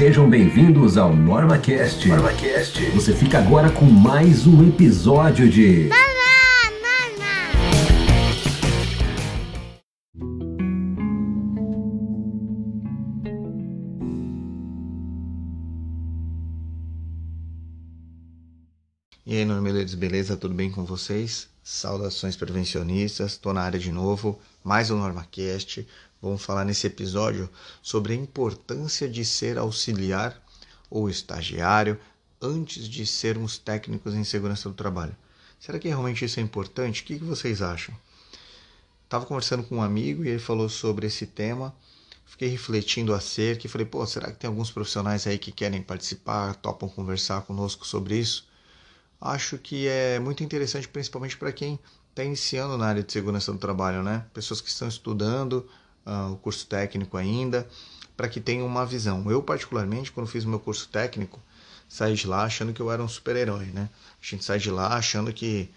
Sejam bem-vindos ao NormaCast. NormaCast. Você fica agora com mais um episódio de. E aí, normeleiros, beleza? Tudo bem com vocês? Saudações prevencionistas, estou na área de novo, mais um NormaCast. Vamos falar nesse episódio sobre a importância de ser auxiliar ou estagiário antes de sermos técnicos em segurança do trabalho. Será que realmente isso é importante? O que vocês acham? Estava conversando com um amigo e ele falou sobre esse tema. Fiquei refletindo acerca e falei, pô, será que tem alguns profissionais aí que querem participar, topam conversar conosco sobre isso? acho que é muito interessante, principalmente para quem está iniciando na área de segurança do trabalho, né? Pessoas que estão estudando uh, o curso técnico ainda, para que tenham uma visão. Eu, particularmente, quando fiz o meu curso técnico, saí de lá achando que eu era um super-herói, né? A gente sai de lá achando que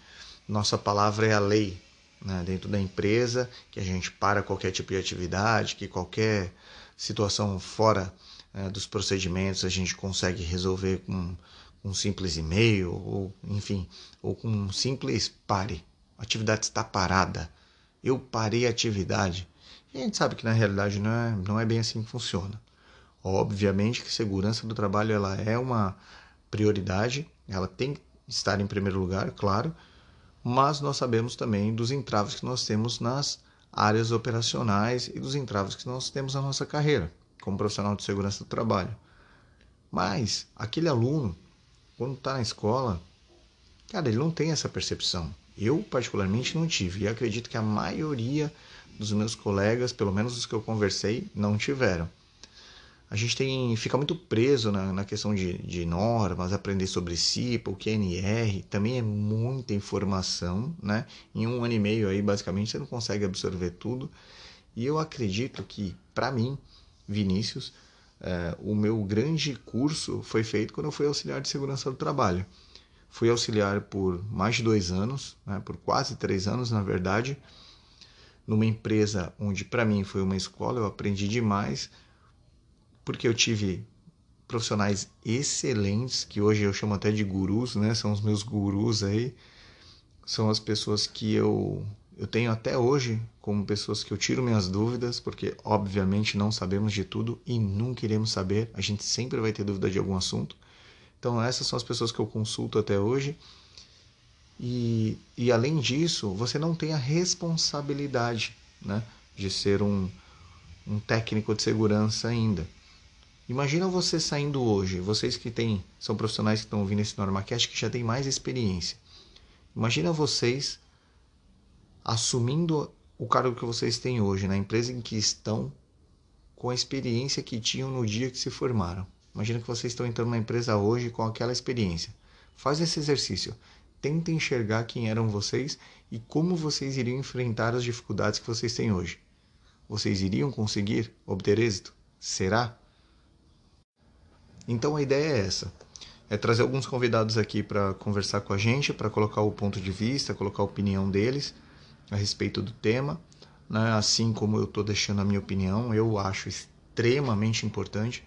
nossa palavra é a lei né? dentro da empresa, que a gente para qualquer tipo de atividade, que qualquer situação fora uh, dos procedimentos a gente consegue resolver com um simples e-mail, ou enfim, ou com um simples pare. A atividade está parada. Eu parei a atividade. E a gente sabe que na realidade não é, não é bem assim que funciona. Obviamente que segurança do trabalho ela é uma prioridade, ela tem que estar em primeiro lugar, claro, mas nós sabemos também dos entraves que nós temos nas áreas operacionais e dos entraves que nós temos na nossa carreira como profissional de segurança do trabalho. Mas aquele aluno quando está na escola, cara, ele não tem essa percepção. Eu, particularmente, não tive. E acredito que a maioria dos meus colegas, pelo menos os que eu conversei, não tiveram. A gente tem fica muito preso na, na questão de, de, normas, aprender sobre CIPA, o QNR, também é muita informação, né? Em um ano e meio aí, basicamente, você não consegue absorver tudo. E eu acredito que, para mim, Vinícius, é, o meu grande curso foi feito quando eu fui auxiliar de segurança do trabalho. Fui auxiliar por mais de dois anos, né, por quase três anos, na verdade, numa empresa onde para mim foi uma escola, eu aprendi demais, porque eu tive profissionais excelentes, que hoje eu chamo até de gurus, né? São os meus gurus aí. São as pessoas que eu eu tenho até hoje como pessoas que eu tiro minhas dúvidas, porque obviamente não sabemos de tudo e nunca iremos saber, a gente sempre vai ter dúvida de algum assunto. Então, essas são as pessoas que eu consulto até hoje. E, e além disso, você não tem a responsabilidade né, de ser um, um técnico de segurança ainda. Imagina você saindo hoje, vocês que têm, são profissionais que estão ouvindo esse NormaCast que já têm mais experiência. Imagina vocês assumindo o cargo que vocês têm hoje na empresa em que estão com a experiência que tinham no dia que se formaram. Imagina que vocês estão entrando na empresa hoje com aquela experiência. Faz esse exercício. Tenta enxergar quem eram vocês e como vocês iriam enfrentar as dificuldades que vocês têm hoje. Vocês iriam conseguir obter êxito? Será? Então a ideia é essa: é trazer alguns convidados aqui para conversar com a gente, para colocar o ponto de vista, colocar a opinião deles a respeito do tema. Né? Assim como eu estou deixando a minha opinião, eu acho extremamente importante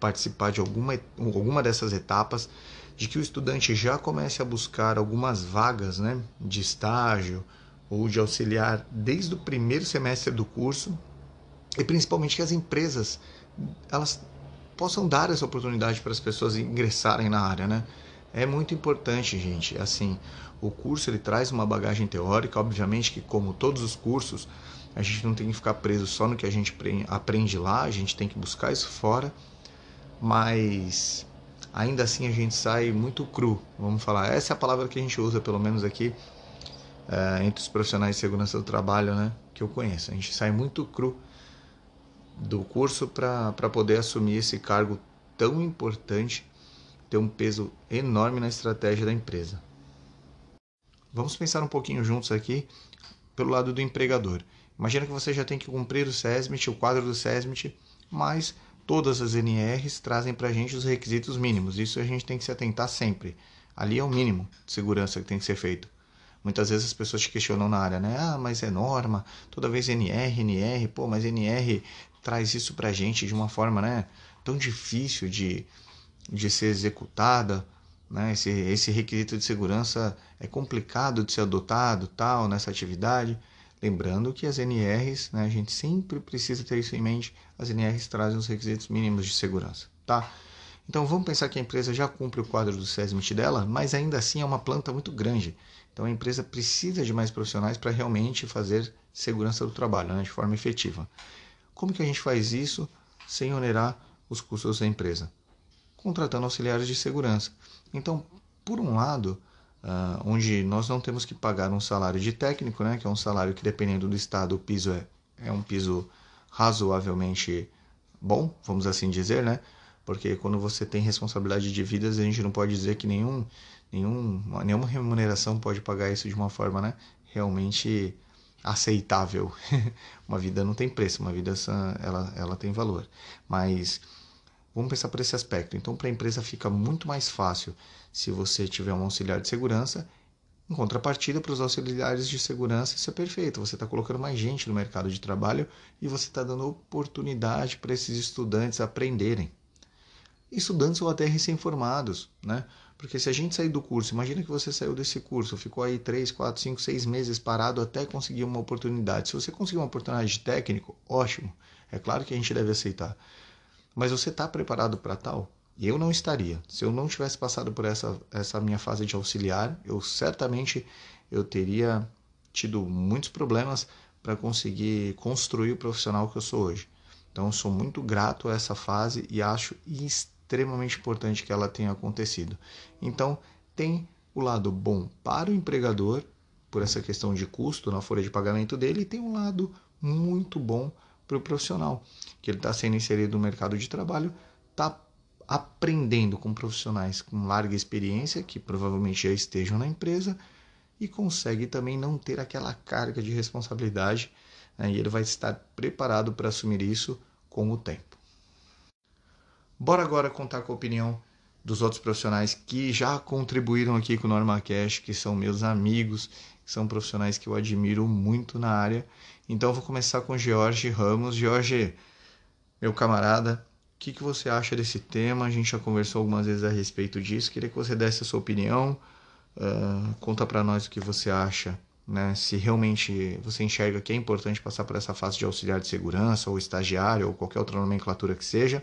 participar de alguma, alguma dessas etapas, de que o estudante já comece a buscar algumas vagas né, de estágio ou de auxiliar desde o primeiro semestre do curso e principalmente que as empresas elas possam dar essa oportunidade para as pessoas ingressarem na área, né? É muito importante, gente. Assim, o curso ele traz uma bagagem teórica, obviamente que como todos os cursos, a gente não tem que ficar preso só no que a gente aprende lá, a gente tem que buscar isso fora, mas ainda assim a gente sai muito cru, vamos falar. Essa é a palavra que a gente usa, pelo menos aqui, é, entre os profissionais de segurança do trabalho, né, que eu conheço. A gente sai muito cru do curso para poder assumir esse cargo tão importante, ter um peso enorme na estratégia da empresa. Vamos pensar um pouquinho juntos aqui pelo lado do empregador. Imagina que você já tem que cumprir o SESMIT, o quadro do SESMIT, mas todas as NRs trazem para a gente os requisitos mínimos. Isso a gente tem que se atentar sempre. Ali é o mínimo de segurança que tem que ser feito. Muitas vezes as pessoas te questionam na área, né? Ah, mas é norma, toda vez NR, NR, pô, mas NR traz isso para a gente de uma forma né, tão difícil de, de ser executada. Né? Esse, esse requisito de segurança é complicado de ser adotado tal nessa atividade. Lembrando que as NRs, né, a gente sempre precisa ter isso em mente, as NRs trazem os requisitos mínimos de segurança. Tá? Então vamos pensar que a empresa já cumpre o quadro do SESMIT dela, mas ainda assim é uma planta muito grande. Então a empresa precisa de mais profissionais para realmente fazer segurança do trabalho né, de forma efetiva. Como que a gente faz isso sem onerar os custos da empresa? Contratando auxiliares de segurança. Então, por um lado, uh, onde nós não temos que pagar um salário de técnico, né, que é um salário que dependendo do estado o piso é, é um piso razoavelmente bom, vamos assim dizer, né? Porque quando você tem responsabilidade de vidas, a gente não pode dizer que nenhum, nenhum, nenhuma remuneração pode pagar isso de uma forma né, realmente aceitável. uma vida não tem preço, uma vida ela, ela tem valor. Mas vamos pensar por esse aspecto. Então, para a empresa fica muito mais fácil se você tiver um auxiliar de segurança. Em contrapartida, para os auxiliares de segurança, isso é perfeito. Você está colocando mais gente no mercado de trabalho e você está dando oportunidade para esses estudantes aprenderem estudantes ou até recém-formados, né? Porque se a gente sair do curso, imagina que você saiu desse curso, ficou aí 3, 4, 5, 6 meses parado até conseguir uma oportunidade. Se você conseguir uma oportunidade de técnico, ótimo. É claro que a gente deve aceitar. Mas você está preparado para tal? Eu não estaria. Se eu não tivesse passado por essa, essa minha fase de auxiliar, eu certamente eu teria tido muitos problemas para conseguir construir o profissional que eu sou hoje. Então, sou muito grato a essa fase e acho extremamente extremamente importante que ela tenha acontecido. Então, tem o lado bom para o empregador, por essa questão de custo na folha de pagamento dele, e tem um lado muito bom para o profissional, que ele está sendo inserido no mercado de trabalho, está aprendendo com profissionais com larga experiência, que provavelmente já estejam na empresa, e consegue também não ter aquela carga de responsabilidade, né? e ele vai estar preparado para assumir isso com o tempo. Bora agora contar com a opinião dos outros profissionais que já contribuíram aqui com o NormaCast, que são meus amigos, que são profissionais que eu admiro muito na área. Então vou começar com Jorge Ramos. Jorge, meu camarada, que, que você acha desse tema? A gente já conversou algumas vezes a respeito disso. Queria que você desse a sua opinião. Uh, conta para nós o que você acha, né? Se realmente você enxerga que é importante passar por essa fase de auxiliar de segurança, ou estagiário, ou qualquer outra nomenclatura que seja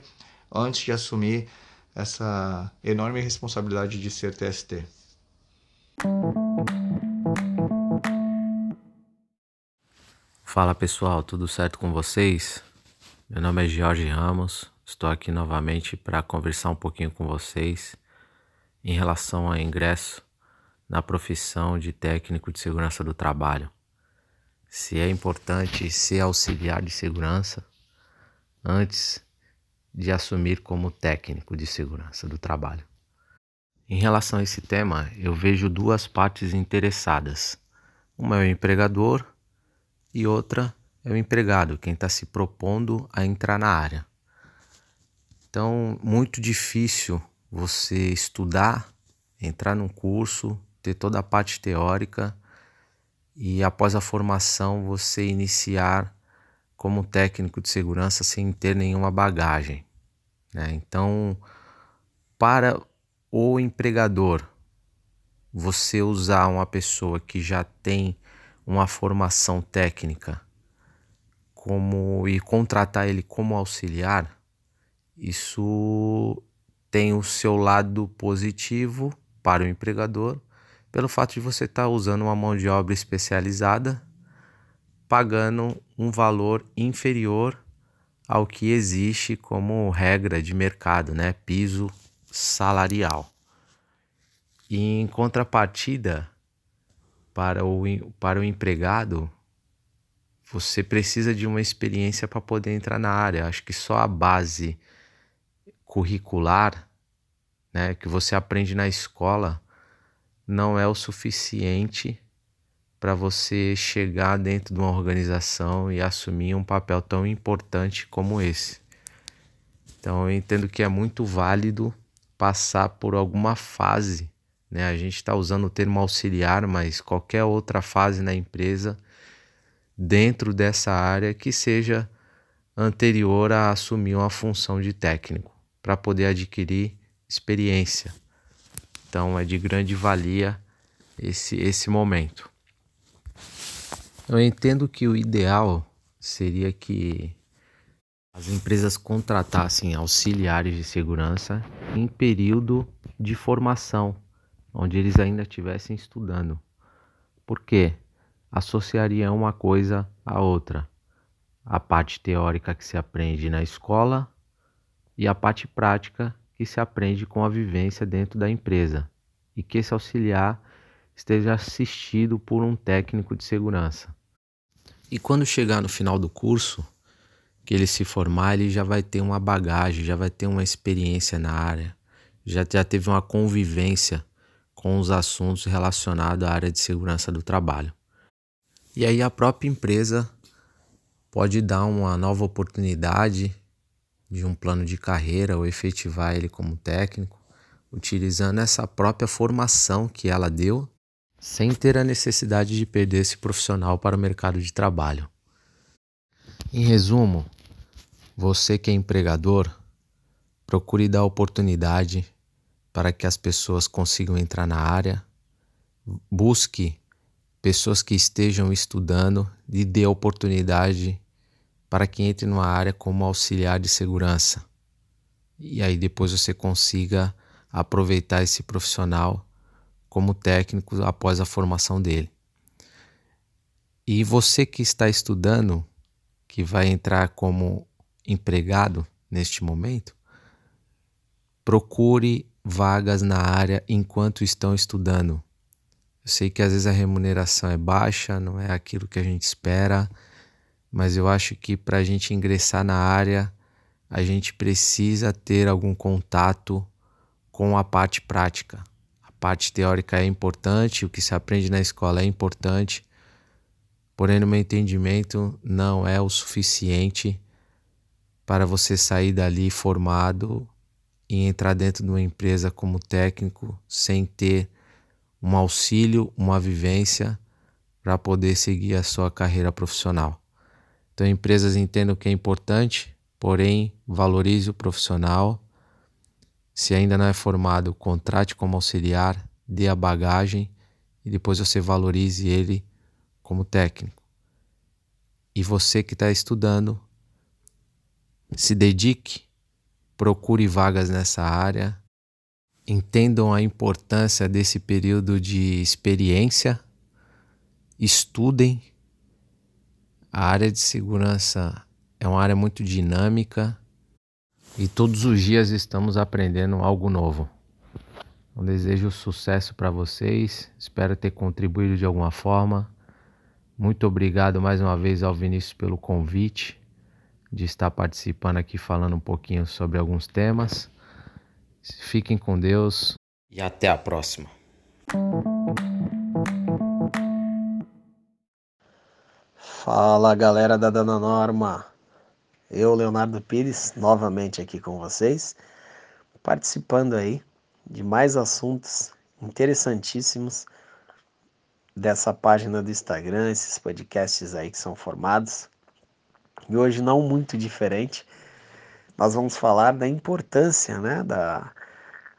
antes de assumir essa enorme responsabilidade de ser TST. Fala pessoal, tudo certo com vocês? Meu nome é Jorge Ramos, estou aqui novamente para conversar um pouquinho com vocês em relação ao ingresso na profissão de técnico de segurança do trabalho. Se é importante ser auxiliar de segurança antes de assumir como técnico de segurança do trabalho. Em relação a esse tema, eu vejo duas partes interessadas. Uma é o empregador e outra é o empregado, quem está se propondo a entrar na área. Então, muito difícil você estudar, entrar num curso, ter toda a parte teórica e após a formação você iniciar como técnico de segurança sem ter nenhuma bagagem. Né? Então, para o empregador, você usar uma pessoa que já tem uma formação técnica como e contratar ele como auxiliar, isso tem o seu lado positivo para o empregador, pelo fato de você estar tá usando uma mão de obra especializada, pagando um valor inferior ao que existe como regra de mercado, né? Piso salarial. E em contrapartida, para o, para o empregado, você precisa de uma experiência para poder entrar na área. Acho que só a base curricular, né, que você aprende na escola, não é o suficiente para você chegar dentro de uma organização e assumir um papel tão importante como esse. Então eu entendo que é muito válido passar por alguma fase, né? A gente está usando o termo auxiliar, mas qualquer outra fase na empresa dentro dessa área que seja anterior a assumir uma função de técnico, para poder adquirir experiência. Então é de grande valia esse, esse momento. Eu entendo que o ideal seria que as empresas contratassem auxiliares de segurança em período de formação, onde eles ainda estivessem estudando. Por quê? Associaria uma coisa à outra. A parte teórica que se aprende na escola e a parte prática que se aprende com a vivência dentro da empresa. E que esse auxiliar esteja assistido por um técnico de segurança. E quando chegar no final do curso, que ele se formar, ele já vai ter uma bagagem, já vai ter uma experiência na área, já, já teve uma convivência com os assuntos relacionados à área de segurança do trabalho. E aí a própria empresa pode dar uma nova oportunidade de um plano de carreira ou efetivar ele como técnico, utilizando essa própria formação que ela deu sem ter a necessidade de perder esse profissional para o mercado de trabalho. Em resumo, você que é empregador, procure dar oportunidade para que as pessoas consigam entrar na área, busque pessoas que estejam estudando e dê oportunidade para que entre numa área como auxiliar de segurança. E aí depois você consiga aproveitar esse profissional como técnico após a formação dele. E você que está estudando, que vai entrar como empregado neste momento, procure vagas na área enquanto estão estudando. Eu sei que às vezes a remuneração é baixa, não é aquilo que a gente espera, mas eu acho que para a gente ingressar na área, a gente precisa ter algum contato com a parte prática parte teórica é importante, o que se aprende na escola é importante, porém, no meu entendimento, não é o suficiente para você sair dali formado e entrar dentro de uma empresa como técnico sem ter um auxílio, uma vivência para poder seguir a sua carreira profissional. Então, empresas entendam que é importante, porém, valorize o profissional se ainda não é formado, contrate como auxiliar, dê a bagagem e depois você valorize ele como técnico. E você que está estudando, se dedique, procure vagas nessa área, entendam a importância desse período de experiência, estudem. A área de segurança é uma área muito dinâmica e todos os dias estamos aprendendo algo novo. Eu desejo sucesso para vocês, espero ter contribuído de alguma forma. Muito obrigado mais uma vez ao Vinícius pelo convite de estar participando aqui falando um pouquinho sobre alguns temas. Fiquem com Deus e até a próxima. Fala galera da Dana Norma. Eu, Leonardo Pires, novamente aqui com vocês, participando aí de mais assuntos interessantíssimos dessa página do Instagram, esses podcasts aí que são formados. E hoje não muito diferente, nós vamos falar da importância, né, da,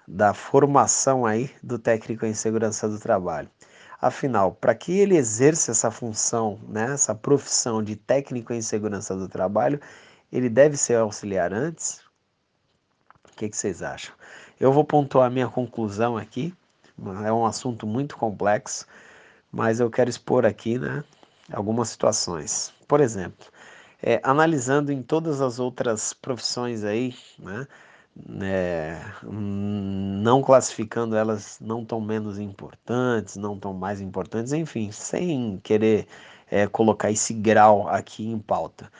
da formação aí do técnico em segurança do trabalho. Afinal, para que ele exerça essa função, né, essa profissão de técnico em segurança do trabalho, ele deve ser auxiliar antes? O que, que vocês acham? Eu vou pontuar minha conclusão aqui. É um assunto muito complexo, mas eu quero expor aqui né, algumas situações. Por exemplo, é, analisando em todas as outras profissões aí, né, é, não classificando elas não tão menos importantes, não tão mais importantes, enfim, sem querer é, colocar esse grau aqui em pauta.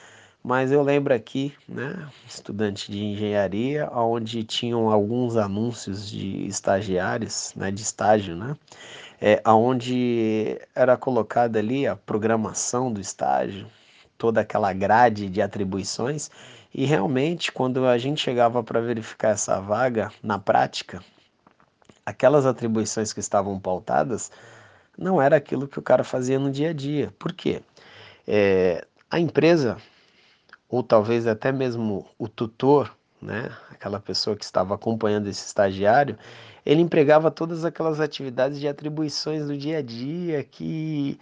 Mas eu lembro aqui, né, estudante de engenharia, onde tinham alguns anúncios de estagiários, né, de estágio, né, é, onde era colocada ali a programação do estágio, toda aquela grade de atribuições, e realmente quando a gente chegava para verificar essa vaga na prática, aquelas atribuições que estavam pautadas não era aquilo que o cara fazia no dia a dia. Por quê? É, a empresa ou talvez até mesmo o tutor, né, aquela pessoa que estava acompanhando esse estagiário, ele empregava todas aquelas atividades de atribuições do dia a dia que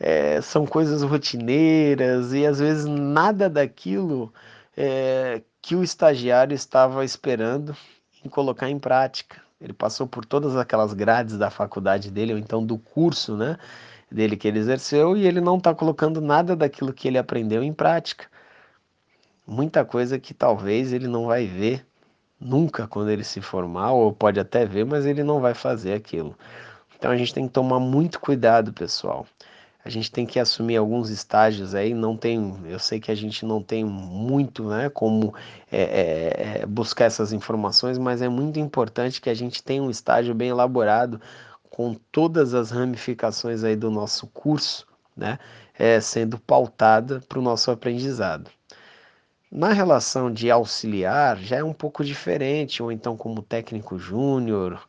é, são coisas rotineiras e às vezes nada daquilo é, que o estagiário estava esperando em colocar em prática. Ele passou por todas aquelas grades da faculdade dele, ou então do curso né, dele que ele exerceu, e ele não está colocando nada daquilo que ele aprendeu em prática. Muita coisa que talvez ele não vai ver nunca quando ele se formar, ou pode até ver, mas ele não vai fazer aquilo. Então a gente tem que tomar muito cuidado, pessoal a gente tem que assumir alguns estágios aí, não tem, eu sei que a gente não tem muito, né, como é, é, é, buscar essas informações, mas é muito importante que a gente tenha um estágio bem elaborado com todas as ramificações aí do nosso curso, né, é, sendo pautada para o nosso aprendizado. Na relação de auxiliar já é um pouco diferente, ou então como técnico júnior,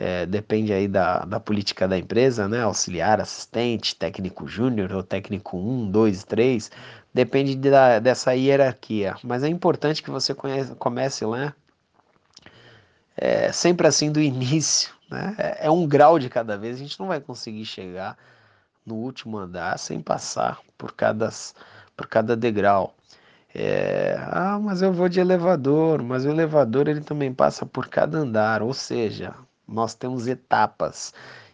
é, depende aí da, da política da empresa, né? Auxiliar, assistente, técnico júnior ou técnico 1, 2, 3, depende da, dessa hierarquia. Mas é importante que você conhece, comece lá, é, sempre assim do início, né? É, é um grau de cada vez, a gente não vai conseguir chegar no último andar sem passar por cada, por cada degrau. É, ah, mas eu vou de elevador, mas o elevador ele também passa por cada andar, ou seja, nós temos etapas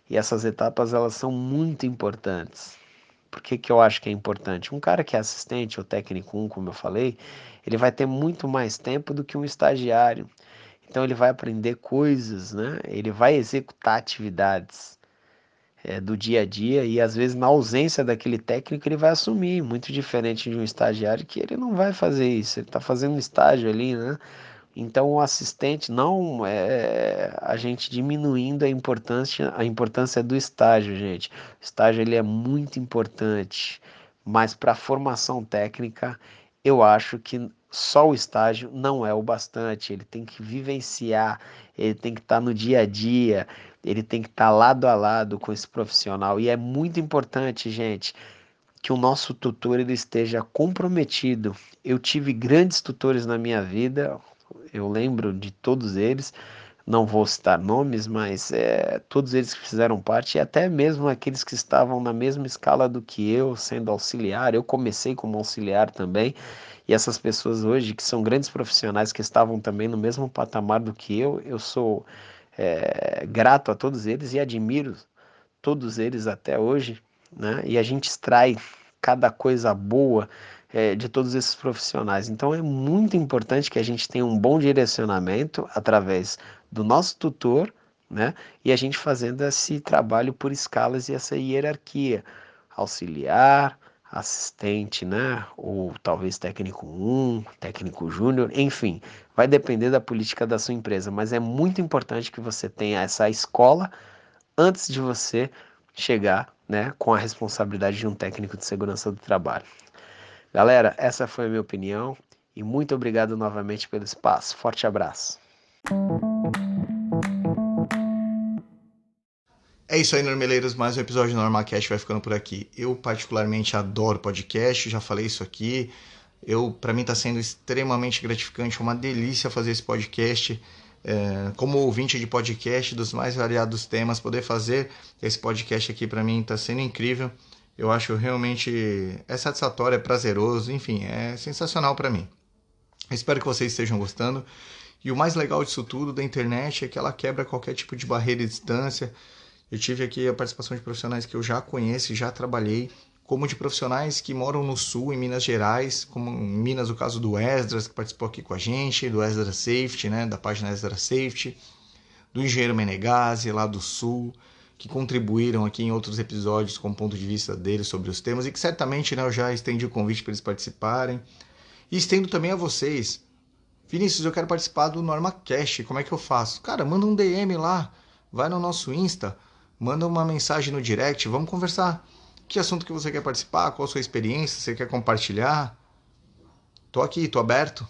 e essas etapas elas são muito importantes. Por que, que eu acho que é importante? Um cara que é assistente ou técnico 1, como eu falei, ele vai ter muito mais tempo do que um estagiário. Então ele vai aprender coisas, né? Ele vai executar atividades é, do dia a dia e às vezes na ausência daquele técnico ele vai assumir, muito diferente de um estagiário que ele não vai fazer isso. Ele está fazendo um estágio ali, né? Então o assistente não é a gente diminuindo a importância a importância do estágio, gente. O estágio ele é muito importante, mas para a formação técnica eu acho que só o estágio não é o bastante. Ele tem que vivenciar, ele tem que estar tá no dia a dia, ele tem que estar tá lado a lado com esse profissional e é muito importante, gente que o nosso tutor ele esteja comprometido. Eu tive grandes tutores na minha vida, eu lembro de todos eles, não vou citar nomes, mas é, todos eles que fizeram parte, e até mesmo aqueles que estavam na mesma escala do que eu, sendo auxiliar. Eu comecei como auxiliar também, e essas pessoas hoje, que são grandes profissionais, que estavam também no mesmo patamar do que eu, eu sou é, grato a todos eles e admiro todos eles até hoje, né? E a gente extrai cada coisa boa é, de todos esses profissionais. Então é muito importante que a gente tenha um bom direcionamento através do nosso tutor, né? E a gente fazendo esse trabalho por escalas e essa hierarquia, auxiliar, assistente, né? Ou talvez técnico 1, técnico júnior, enfim, vai depender da política da sua empresa, mas é muito importante que você tenha essa escola antes de você chegar, né, com a responsabilidade de um técnico de segurança do trabalho. Galera, essa foi a minha opinião e muito obrigado novamente pelo espaço. Forte abraço. É isso aí, Normeleiros. Mais um episódio do NormaCast vai ficando por aqui. Eu, particularmente, adoro podcast, já falei isso aqui. Eu, para mim, está sendo extremamente gratificante, uma delícia fazer esse podcast. É, como ouvinte de podcast dos mais variados temas, poder fazer esse podcast aqui para mim está sendo incrível. Eu acho realmente é satisfatório, é prazeroso, enfim, é sensacional para mim. espero que vocês estejam gostando. E o mais legal disso tudo da internet é que ela quebra qualquer tipo de barreira de distância. Eu tive aqui a participação de profissionais que eu já conheço e já trabalhei, como de profissionais que moram no sul, em Minas Gerais, como em Minas o caso do Esdras, que participou aqui com a gente, do Esdras Safety, né, da página Esdras Safety, do engenheiro Menegazzi, lá do sul, que contribuíram aqui em outros episódios com o ponto de vista deles sobre os temas e que certamente né, eu já estendi o convite para eles participarem. E estendo também a vocês. Vinícius, eu quero participar do NormaCast, como é que eu faço? Cara, manda um DM lá, vai no nosso Insta, manda uma mensagem no direct, vamos conversar. Que assunto que você quer participar? Qual a sua experiência? Você quer compartilhar? Tô aqui, tô aberto,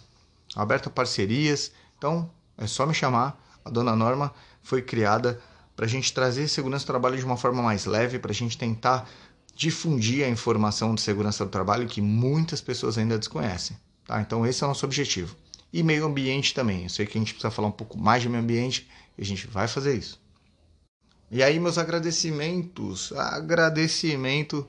aberto a parcerias. Então, é só me chamar. A Dona Norma foi criada para a gente trazer segurança do trabalho de uma forma mais leve, para a gente tentar difundir a informação de segurança do trabalho que muitas pessoas ainda desconhecem. Tá? Então esse é o nosso objetivo. E meio ambiente também. Eu sei que a gente precisa falar um pouco mais de meio ambiente e a gente vai fazer isso. E aí, meus agradecimentos. Agradecimento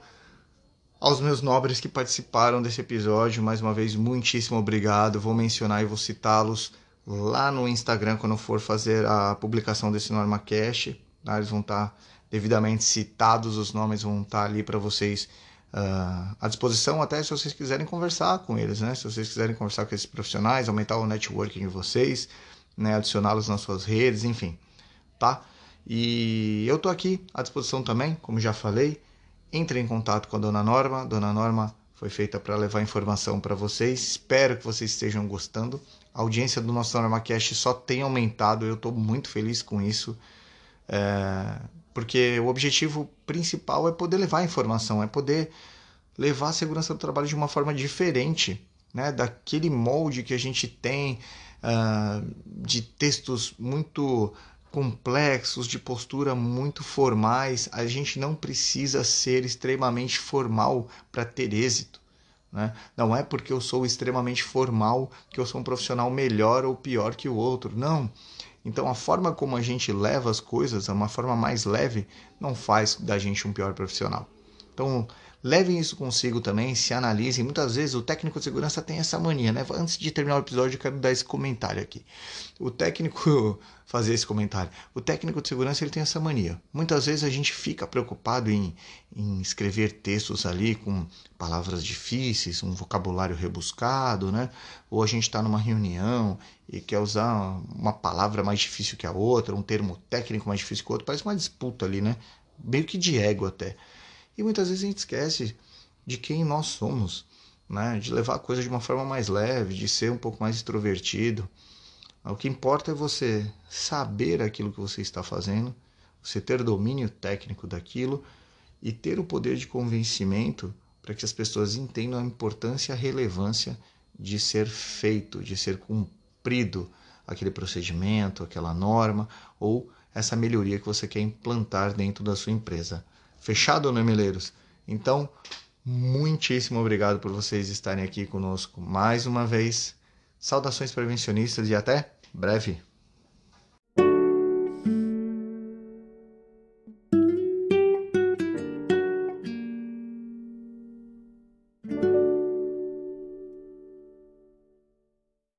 aos meus nobres que participaram desse episódio. Mais uma vez, muitíssimo obrigado. Vou mencionar e vou citá-los lá no Instagram quando for fazer a publicação desse NormaCast. Eles vão estar devidamente citados, os nomes vão estar ali para vocês uh, à disposição, até se vocês quiserem conversar com eles, né? Se vocês quiserem conversar com esses profissionais, aumentar o networking de vocês, né? adicioná-los nas suas redes, enfim, tá? E eu tô aqui à disposição também, como já falei. Entre em contato com a Dona Norma. Dona Norma foi feita para levar informação para vocês. Espero que vocês estejam gostando. A audiência do nosso NormaCast só tem aumentado. Eu estou muito feliz com isso. É... Porque o objetivo principal é poder levar informação, é poder levar a segurança do trabalho de uma forma diferente, né? daquele molde que a gente tem uh, de textos muito complexos, de postura muito formais. A gente não precisa ser extremamente formal para ter êxito. Né? Não é porque eu sou extremamente formal que eu sou um profissional melhor ou pior que o outro. Não. Então a forma como a gente leva as coisas, uma forma mais leve, não faz da gente um pior profissional. Então Levem isso consigo também, se analisem. Muitas vezes o técnico de segurança tem essa mania, né? Antes de terminar o episódio, eu quero dar esse comentário aqui. O técnico fazer esse comentário. O técnico de segurança ele tem essa mania. Muitas vezes a gente fica preocupado em, em escrever textos ali com palavras difíceis, um vocabulário rebuscado, né? Ou a gente está numa reunião e quer usar uma palavra mais difícil que a outra, um termo técnico mais difícil que o outro, parece uma disputa ali, né? Meio que de ego até. E muitas vezes a gente esquece de quem nós somos, né? de levar a coisa de uma forma mais leve, de ser um pouco mais extrovertido. O que importa é você saber aquilo que você está fazendo, você ter domínio técnico daquilo e ter o poder de convencimento para que as pessoas entendam a importância e a relevância de ser feito, de ser cumprido aquele procedimento, aquela norma ou essa melhoria que você quer implantar dentro da sua empresa. Fechado, né, Meleiros? Então, muitíssimo obrigado por vocês estarem aqui conosco mais uma vez. Saudações prevencionistas e até breve.